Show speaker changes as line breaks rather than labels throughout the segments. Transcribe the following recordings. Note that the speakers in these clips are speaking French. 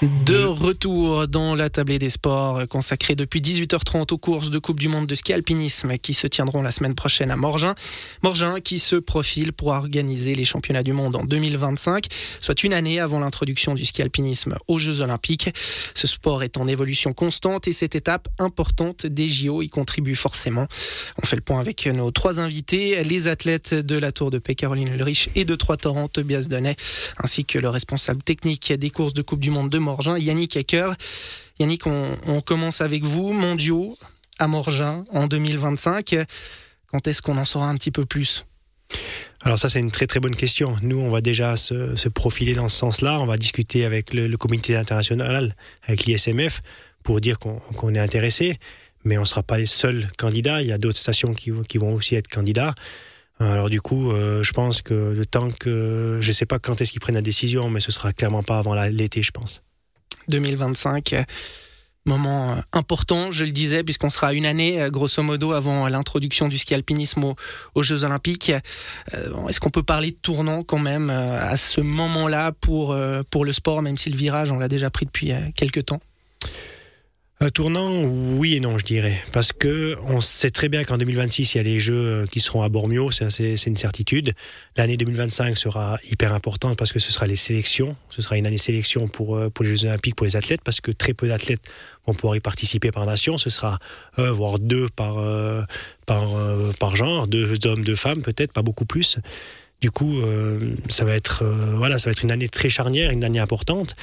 De retour dans la tablée des sports consacrée depuis 18h30 aux courses de Coupe du Monde de ski alpinisme qui se tiendront la semaine prochaine à Morgin. Morgin qui se profile pour organiser les championnats du monde en 2025, soit une année avant l'introduction du ski alpinisme aux Jeux Olympiques. Ce sport est en évolution constante et cette étape importante des JO y contribue forcément. On fait le point avec nos trois invités, les athlètes de la Tour de Paix, Caroline Ulrich et de Trois-Torrents, Tobias Donnet, ainsi que le responsable technique des courses de Coupe du Monde de Morgin, Yannick Ecker. Yannick, on, commence avec vous, mondiaux à Morgin en 2025. Quand est-ce qu'on en saura un petit peu plus?
Alors ça c'est une très très bonne question. Nous on va déjà se, profiler dans ce sens-là. On va discuter avec le, comité international, avec l'ISMF, pour dire qu'on est intéressé. Mais on ne sera pas les seuls candidats. Il y a d'autres stations qui, vont aussi être candidats. Alors du coup, euh, je pense que le temps que... Je ne sais pas quand est-ce qu'ils prennent la décision, mais ce sera clairement pas avant l'été, je pense.
2025. Moment euh, important, je le disais, puisqu'on sera une année, euh, grosso modo, avant l'introduction du ski alpinisme aux, Jeux Olympiques. Euh, est-ce qu'on peut parler de tournant quand même à ce moment-là pour, pour le sport, même si le virage, on l'a déjà pris depuis quelques temps?
Un tournant, oui et non, je dirais. Parce que on sait très bien qu'en 2026, il y a les Jeux euh, qui seront à Bormio, c'est une certitude. L'année 2025 sera hyper importante parce que ce sera les sélections. Ce sera une année sélection pour, euh, pour les Jeux Olympiques, pour les athlètes, parce que très peu d'athlètes vont pouvoir y participer par nation. Ce sera un, voire deux par, par, par genre, deux hommes, deux femmes peut-être, pas beaucoup plus. Du coup, euh, ça va être voilà, ça va être une année très charnière, une année importante.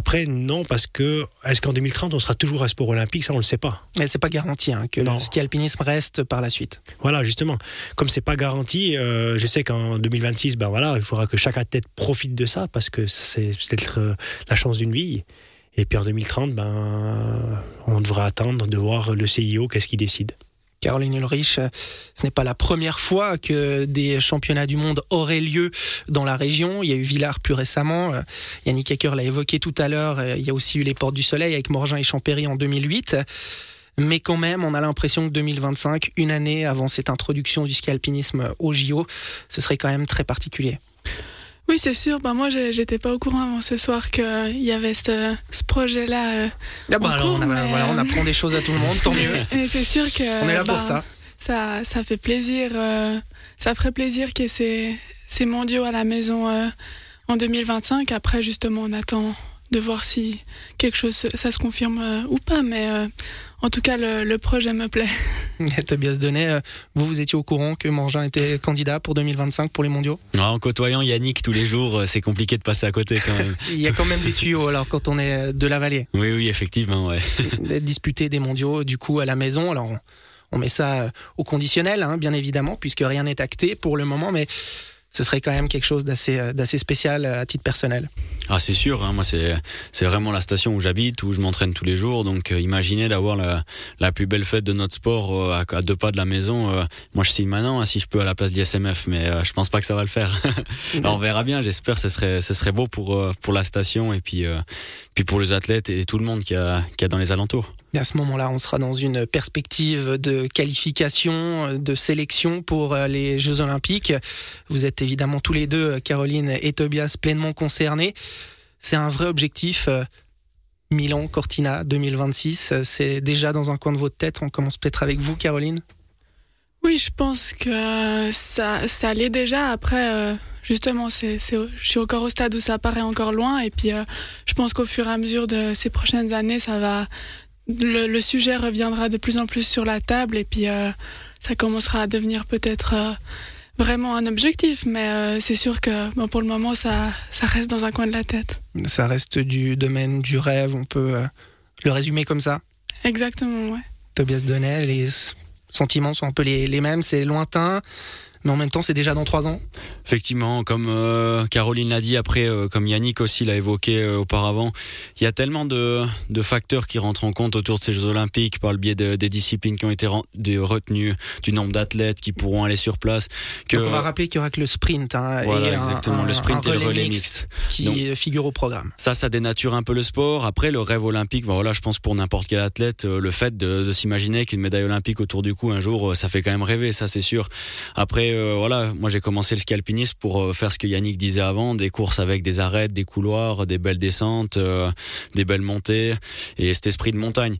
Après, non, parce que est-ce qu'en 2030, on sera toujours à sport olympique? Ça, on ne le sait pas.
Mais c'est pas garanti hein, que le ski alpinisme reste par la suite.
Voilà, justement. Comme c'est pas garanti, euh, je sais qu'en 2026, ben voilà, il faudra que chaque athlète profite de ça parce que c'est peut-être euh, la chance d'une vie. Et puis en 2030, ben, on devra attendre de voir le CIO qu'est-ce qu'il décide.
Caroline Ulrich, euh, ce n'est pas la première fois que des championnats du monde auraient lieu dans la région. Il y a eu Villars plus récemment. Euh, Yannick Ecker l'a évoqué tout à l'heure. Euh, il y a aussi eu les Portes du Soleil avec Morgin et Champéry en 2008. Mais quand même, on a l'impression que 2025, une année avant cette introduction du ski alpinisme au JO, ce serait quand même très particulier.
Oui, c'est sûr. Bah, moi, j'étais pas au courant avant ce soir qu'il y avait ce, projet-là. Euh,
ah bah alors, on, voilà, on, apprend des choses à tout le monde, tant mieux.
Et c'est sûr que.
On est là pour
bah, ça. ça. fait plaisir. Euh, ça ferait plaisir qu'il y ait ces, ces, mondiaux à la maison euh, en 2025. Après, justement, on attend de voir si quelque chose ça se confirme ou pas. Mais en tout cas, le, projet me plaît.
Tobias Denet, euh, vous, vous étiez au courant que Morgin était candidat pour 2025 pour les mondiaux?
En côtoyant Yannick tous les jours, euh, c'est compliqué de passer à côté quand même.
Il y a quand même des tuyaux alors quand on est de la vallée.
Oui, oui, effectivement. Ouais.
Disputer des mondiaux du coup à la maison. Alors on, met ça euh, au conditionnel, hein, bien évidemment, puisque rien n'est acté pour le moment, mais ce serait quand même quelque chose d'assez euh, d'assez spécial euh, à titre personnel.
Ah c'est sûr, hein, moi c'est c'est vraiment la station où j'habite, où je m'entraîne tous les jours. Donc euh, imaginez d'avoir la, la plus belle fête de notre sport à, deux pas de la maison. moi je signe maintenant hein, si je peux à la place d'ISMF, mais je pense pas que ça va le faire. on verra bien. J'espère ce serait ce serait beau pour pour la station et puis puis pour les athlètes et tout le monde qui a qui a dans les alentours.
À ce moment-là, on sera dans une perspective de qualification, de sélection pour euh, les Jeux Olympiques. Vous êtes évidemment tous les deux, Caroline et Tobias, pleinement concernés. C'est un vrai objectif. Euh, Milan, Cortina 2026, c'est déjà dans un coin de votre tête. On commence peut-être avec vous, Caroline.
Oui, je pense que ça, ça allait déjà. Après, euh, justement, c'est, je suis encore au stade où ça paraît encore loin. Et puis, je pense qu'au fur et à mesure de ces prochaines années, ça va, le, sujet reviendra de plus en plus sur la table et puis euh, ça commencera à devenir peut-être euh, vraiment un objectif, mais euh, c'est sûr que bon, pour le moment, ça, ça reste dans un coin de la tête.
Ça reste du domaine du rêve, on peut le résumer comme ça?
Exactement, ouais.
Tobias Denel, les sentiments sont un peu les, les mêmes, c'est lointain, mais en même temps, c'est déjà dans trois ans.
Effectivement, comme euh, Caroline l'a dit, après, euh, comme Yannick aussi l'a évoqué euh, auparavant, il y a tellement de, de, facteurs qui rentrent en compte autour de ces Jeux Olympiques par le biais de, des disciplines qui ont été retenues, du nombre d'athlètes qui pourront aller sur place.
Que... on va rappeler qu'il y aura que le sprint.
Hein, voilà, exactement, le sprint et le relais mixte.
Qui figure au programme.
Ça, ça dénature un peu le sport. Après, le rêve olympique, ben voilà, je pense pour n'importe quel athlète, le fait de, de s'imaginer qu'une médaille olympique autour du cou un jour, ça fait quand même rêver, ça c'est sûr. Après, euh, voilà, moi j'ai commencé le ski pour euh, faire ce que Yannick disait avant, des courses avec des arêtes, des couloirs, des belles descentes, des belles montées et cet esprit de montagne.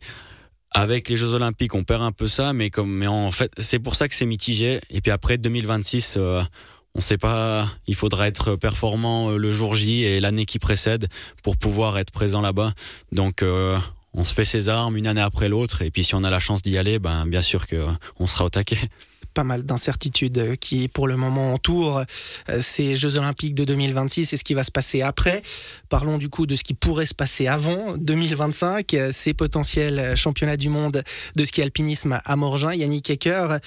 Avec les Jeux Olympiques, on perd un peu ça, mais comme, mais en fait, c'est pour ça que c'est mitigé. Et puis après 2026, on sait pas, il faudra être performant le jour J et l'année qui précède pour pouvoir être présent là-bas. Donc on se fait ses armes une année après l'autre, et puis si on a la chance d'y aller, ben bien sûr que on sera au taquet
pas mal d'incertitudes qui, pour le moment, entourent euh, ces Jeux Olympiques de 2026 et ce qui va se passer après. Parlons du coup de ce qui pourrait se passer avant 2025, ces potentiels championnats du monde de ski alpinisme à Morgin. Yannick Ecker,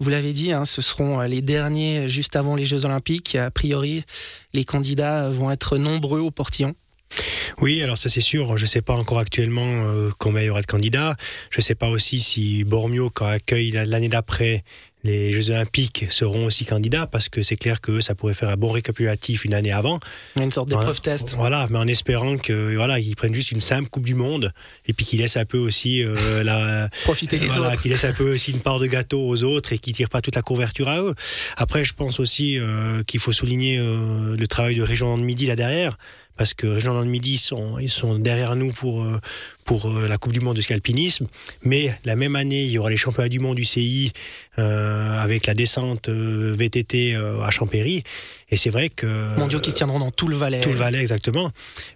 vous l'avez dit, hein, ce seront les derniers juste avant les Jeux Olympiques. A priori, les candidats vont être nombreux au portillon.
Oui, alors ça c'est sûr. Je ne sais pas encore actuellement euh, combien il y aura de candidats. Je ne sais pas aussi si Bormio, quand accueille l'année d'après les Jeux Olympiques, seront aussi candidats parce que c'est clair que ça pourrait faire un bon récapitulatif une année avant.
Une sorte d'épreuve test.
Voilà, mais en espérant que voilà, ils prennent juste une simple Coupe du Monde et puis qu'ils laissent un peu aussi euh, la
profiter les autres,
qu'ils laissent un peu aussi une part de gâteau aux autres et qu'ils tirent pas toute la couverture à eux. Après, je pense aussi euh, qu'il faut souligner le travail de Région de Midi là derrière parce que Région de Midi sont, ils sont derrière nous pour, euh, pour euh, la Coupe du Monde de scalpinisme. Mais la même année, il y aura les championnats du monde du CI euh, avec la descente VTT à Champéry. Et c'est vrai que.
Mondiaux qui se tiendront dans tout le Valais.
Tout le Valais, exactement.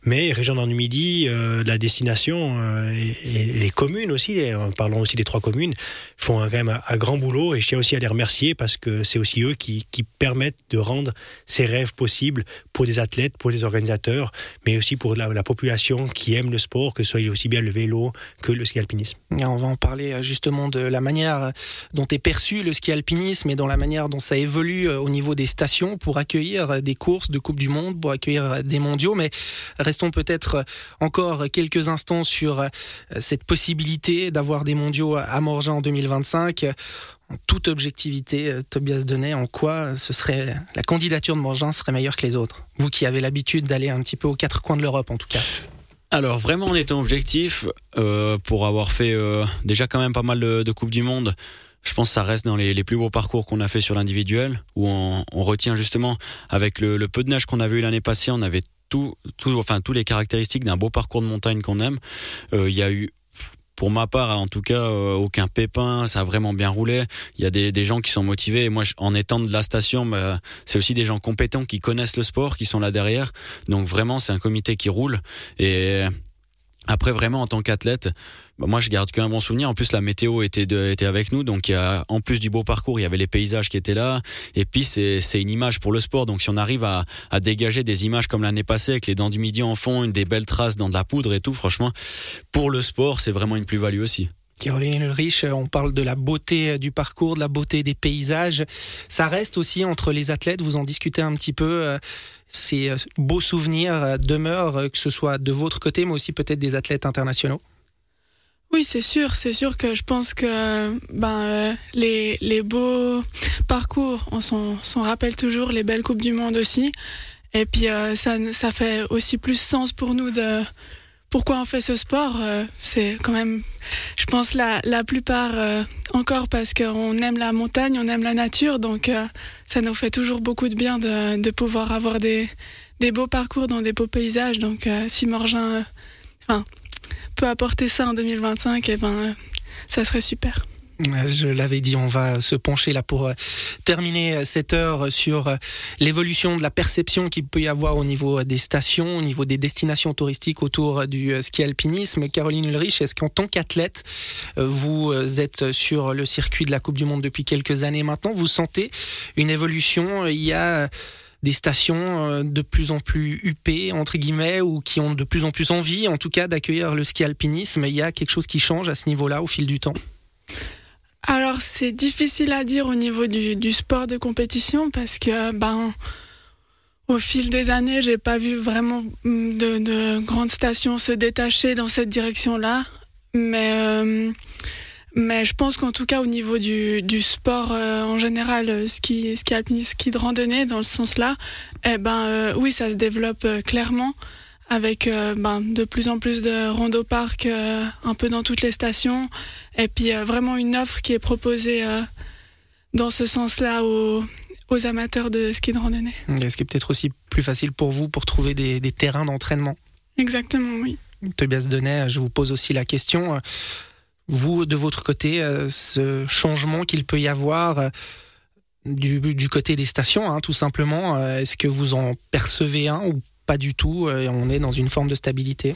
Mais région dans Midi, euh, la destination euh, et, les communes aussi, parlons aussi des trois communes, font quand même un, grand boulot. Et je tiens aussi à les remercier parce que c'est aussi eux qui, qui, permettent de rendre ces rêves possibles pour des athlètes, pour des organisateurs, mais aussi pour la, population qui aime le sport, que ce soit aussi bien le vélo que le ski alpinisme.
on va en parler euh, justement de la manière dont est perçu le ski alpinisme et dans la manière dont ça évolue au niveau des stations pour accueillir des courses de Coupe du Monde, pour accueillir des mondiaux, mais restons peut-être encore quelques instants sur euh, cette possibilité d'avoir des mondiaux à Morgin en 2025 en toute objectivité, euh, Tobias Denet, en quoi ce serait la candidature de Morgin serait meilleure que les autres? Vous qui avez l'habitude d'aller un petit peu aux quatre coins de l'Europe, en tout cas.
Alors vraiment en étant objectif, euh, pour avoir fait déjà quand même pas mal de, Coupes du Monde, je pense que ça reste dans les, plus beaux parcours qu'on a fait sur l'individuel, où on, retient justement, avec le, peu de neige qu'on avait eu l'année passée, on avait tout, tout, enfin, tous les caractéristiques d'un beau parcours de montagne qu'on aime. Euh, il y a eu pour ma part, en tout cas, euh, aucun pépin, ça a vraiment bien roulé. Il y a des, gens qui sont motivés. Et moi, en étant de la station, bah, c'est aussi des gens compétents qui connaissent le sport, qui sont là derrière. Donc vraiment, c'est un comité qui roule. Et après, vraiment, en tant qu'athlète, bah, moi, je garde qu'un bon souvenir. En plus, la météo était, de, était avec nous. Donc, y a, en plus du beau parcours, il y avait les paysages qui étaient là. Et puis, c'est, c'est une image pour le sport. Donc, si on arrive à, à dégager des images comme l'année passée, avec les dents du midi en fond, une des belles traces dans de la poudre et tout, franchement, pour le sport, c'est vraiment une plus-value aussi.
Caroline Ulrich, on parle de la beauté du parcours, de la beauté des paysages. Ça reste aussi entre les athlètes, vous en discutez un petit peu. Euh, ces euh, beaux souvenirs euh, demeurent, que ce soit de votre côté, mais aussi peut-être des athlètes internationaux
oui, c'est sûr, c'est sûr que je pense que ben, les, les beaux parcours, on s'en rappelle toujours, les belles Coupes du Monde aussi. Et puis ça, ça fait aussi plus sens pour nous de, pourquoi on fait ce sport euh, C'est quand même, je pense, la, la plupart euh, encore parce qu'on aime la montagne, on aime la nature, donc euh, ça nous fait toujours beaucoup de bien de, de pouvoir avoir des, des, beaux parcours dans des beaux paysages. Donc si Morgin enfin, peut apporter ça en 2025, et eh ben, ça serait super.
Je l'avais dit, on va se pencher là pour euh, terminer cette heure sur euh, l'évolution de la perception qu'il peut y avoir au niveau des stations, au niveau des destinations touristiques autour du euh, ski alpinisme. Caroline Ulrich, est-ce qu'en tant qu'athlète, vous êtes sur le circuit de la Coupe du Monde depuis quelques années maintenant, vous sentez une évolution Il y a des stations de plus en plus huppées, entre guillemets, ou qui ont de plus en plus envie, en tout cas, d'accueillir le ski alpinisme? Il y a quelque chose qui change à ce niveau-là au fil du temps?
Alors c'est difficile à dire au niveau du, sport de compétition parce que ben au fil des années j'ai pas vu vraiment de, grandes stations se détacher dans cette direction-là, mais euh, mais je pense qu'en tout cas au niveau du, sport euh, en général, ski, ski alpinisme, ski de randonnée dans ce sens-là, eh ben euh, oui ça se développe clairement avec euh, ben, de plus en plus de rando parcs euh, un peu dans toutes les stations et puis euh, vraiment une offre qui est proposée dans ce sens-là aux, aux amateurs de ski de randonnée.
Ce qui est peut-être aussi plus facile pour vous pour trouver des, des terrains d'entraînement.
Exactement, oui.
Tobias Denet, je vous pose aussi la question. Vous, de votre côté, ce changement qu'il peut y avoir du, du côté des stations, hein, tout simplement, est-ce que vous en percevez un ou pas du tout et on est dans une forme de stabilité.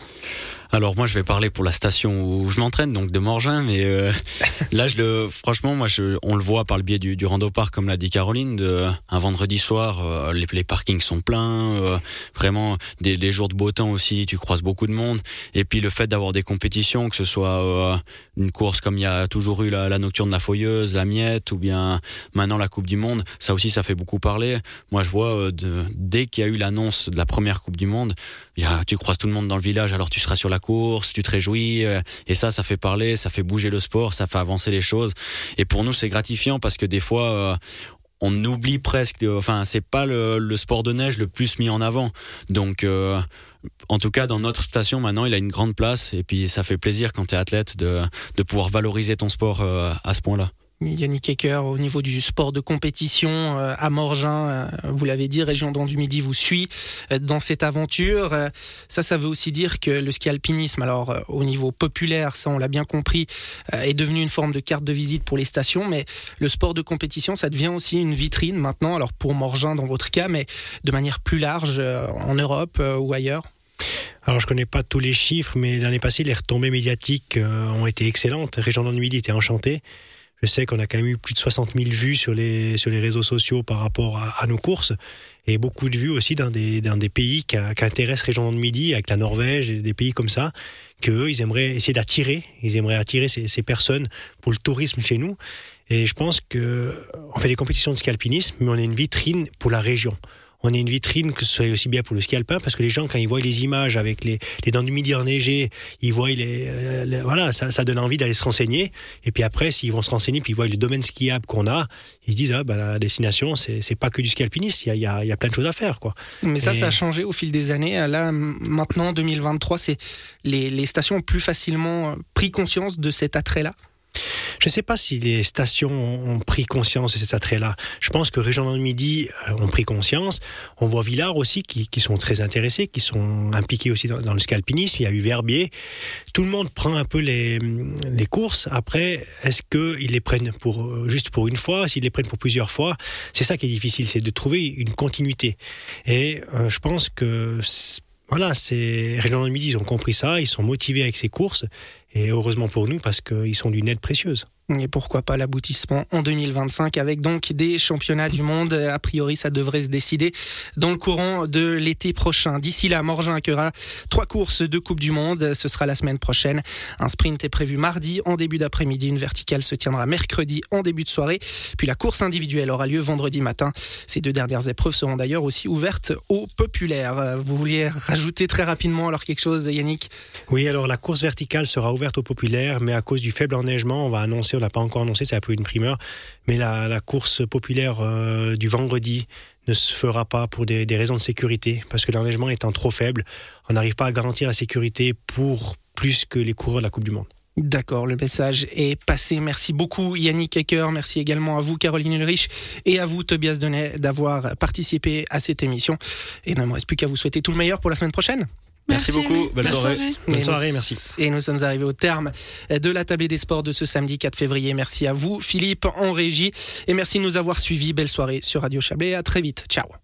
Alors moi je vais parler pour la station où je m'entraîne donc de Morgin mais euh, là je le franchement moi je, on le voit par le biais du, du rando park comme l'a dit Caroline de, un vendredi soir euh, les, les, parkings sont pleins euh, vraiment des, des, jours de beau temps aussi tu croises beaucoup de monde. Et puis le fait d'avoir des compétitions que ce soit une course comme il y a toujours eu la, la, nocturne de la Foyeuse la Miette ou bien maintenant la Coupe du Monde ça aussi ça fait beaucoup parler moi je vois de, dès qu'il y a eu l'annonce de la première Coupe du Monde y a, tu croises tout le monde dans le village alors tu seras sur la course, tu te réjouis, euh, et ça, ça fait parler, ça fait bouger le sport, ça fait avancer les choses. Et pour nous, c'est gratifiant parce que des fois, euh, on oublie presque, enfin, c'est pas le, sport de neige le plus mis en avant. Donc, euh, en tout cas, dans notre station, maintenant, il a une grande place, et puis ça fait plaisir quand tu es athlète de, de pouvoir valoriser ton sport à ce point-là.
Yannick Ecker, au niveau du sport de compétition euh, à Morgin, euh, vous l'avez dit, Région du Midi vous suit euh, dans cette aventure. Ça, ça veut aussi dire que le ski alpinisme, alors au niveau populaire, ça on l'a bien compris, est devenu une forme de carte de visite pour les stations, mais le sport de compétition, ça devient aussi une vitrine maintenant, alors pour Morgin dans votre cas, mais de manière plus large en Europe ou ailleurs
alors je connais pas tous les chiffres, mais l'année passée, les retombées médiatiques ont été excellentes. Région Midi était enchantée. Je sais qu'on a quand même eu plus de 60 000 vues sur les, sur les réseaux sociaux par rapport à, nos courses et beaucoup de vues aussi dans des, dans des pays qui, qui intéressent Région de Midi, avec la Norvège et des pays comme ça, qu'eux, ils aimeraient essayer d'attirer, ils aimeraient attirer ces, ces, personnes pour le tourisme chez nous. Et je pense que on fait des compétitions de ski mais on est une vitrine pour la région on est une vitrine que ce soit aussi bien pour le ski alpin parce que les gens quand ils voient les images avec les, les dents du midi enneigées, ils voient les, euh, voilà ça, ça, donne envie d'aller se renseigner et puis après s'ils vont se renseigner puis ils voient le domaine skiable qu'on a, ils se disent ah bah la destination c'est pas que du ski alpiniste, il y a, il y a, plein de choses à faire quoi.
Mais ça ça a changé au fil des années. Là maintenant 2023 c'est les, les stations ont plus facilement pris conscience de cet attrait là.
Je ne sais pas si les stations ont pris conscience de cet attrait-là. Je pense que Région du Midi ont pris conscience. On voit Villars aussi qui, sont très intéressés, qui sont impliqués aussi dans, le scalpinisme. Il y a eu Verbier. Tout le monde prend un peu les, courses. Après, est-ce qu'ils les prennent pour euh, juste pour une fois, s'ils les prennent pour plusieurs fois C'est ça qui est difficile, c'est de trouver une continuité. Et euh, je pense que voilà, c'est Région du Midi, ils ont compris ça, ils sont motivés avec ces courses, et heureusement pour nous parce qu'ils sont d'une aide précieuse.
Et pourquoi pas l'aboutissement en 2025 avec donc des championnats du monde. A priori, ça devrait se décider dans le courant de l'été prochain. D'ici là, Morgin accueillera trois courses de Coupe du Monde. Ce sera la semaine prochaine. Un sprint est prévu mardi en début d'après-midi. Une verticale se tiendra mercredi en début de soirée. Puis la course individuelle aura lieu vendredi matin. Ces deux dernières épreuves seront d'ailleurs aussi ouvertes aux populaires. Vous vouliez rajouter très rapidement alors quelque chose, Yannick?
Oui, alors la course verticale sera ouverte aux populaires, mais à cause du faible enneigement, on va annoncer on l'a pas encore annoncé, c'est un peu une primeur, mais la, course populaire euh, du vendredi ne se fera pas pour des, raisons de sécurité, parce que l'enneigement étant trop faible, on n'arrive pas à garantir la sécurité pour plus que les coureurs de la Coupe du Monde.
D'accord, le message est passé. Merci beaucoup Yannick Ecker, merci également à vous Caroline Ulrich et à vous Tobias Denet d'avoir participé à cette émission. Et il ne me reste plus qu'à vous souhaiter tout le meilleur pour la semaine prochaine.
Merci, beaucoup. Belle soirée.
Bonne soirée, merci.
Et nous sommes arrivés au terme de la table des sports de ce samedi 4 février. Merci à vous, Philippe, en régie. Et merci de nous avoir suivis. Belle soirée sur Radio Chablais. À très vite. Ciao.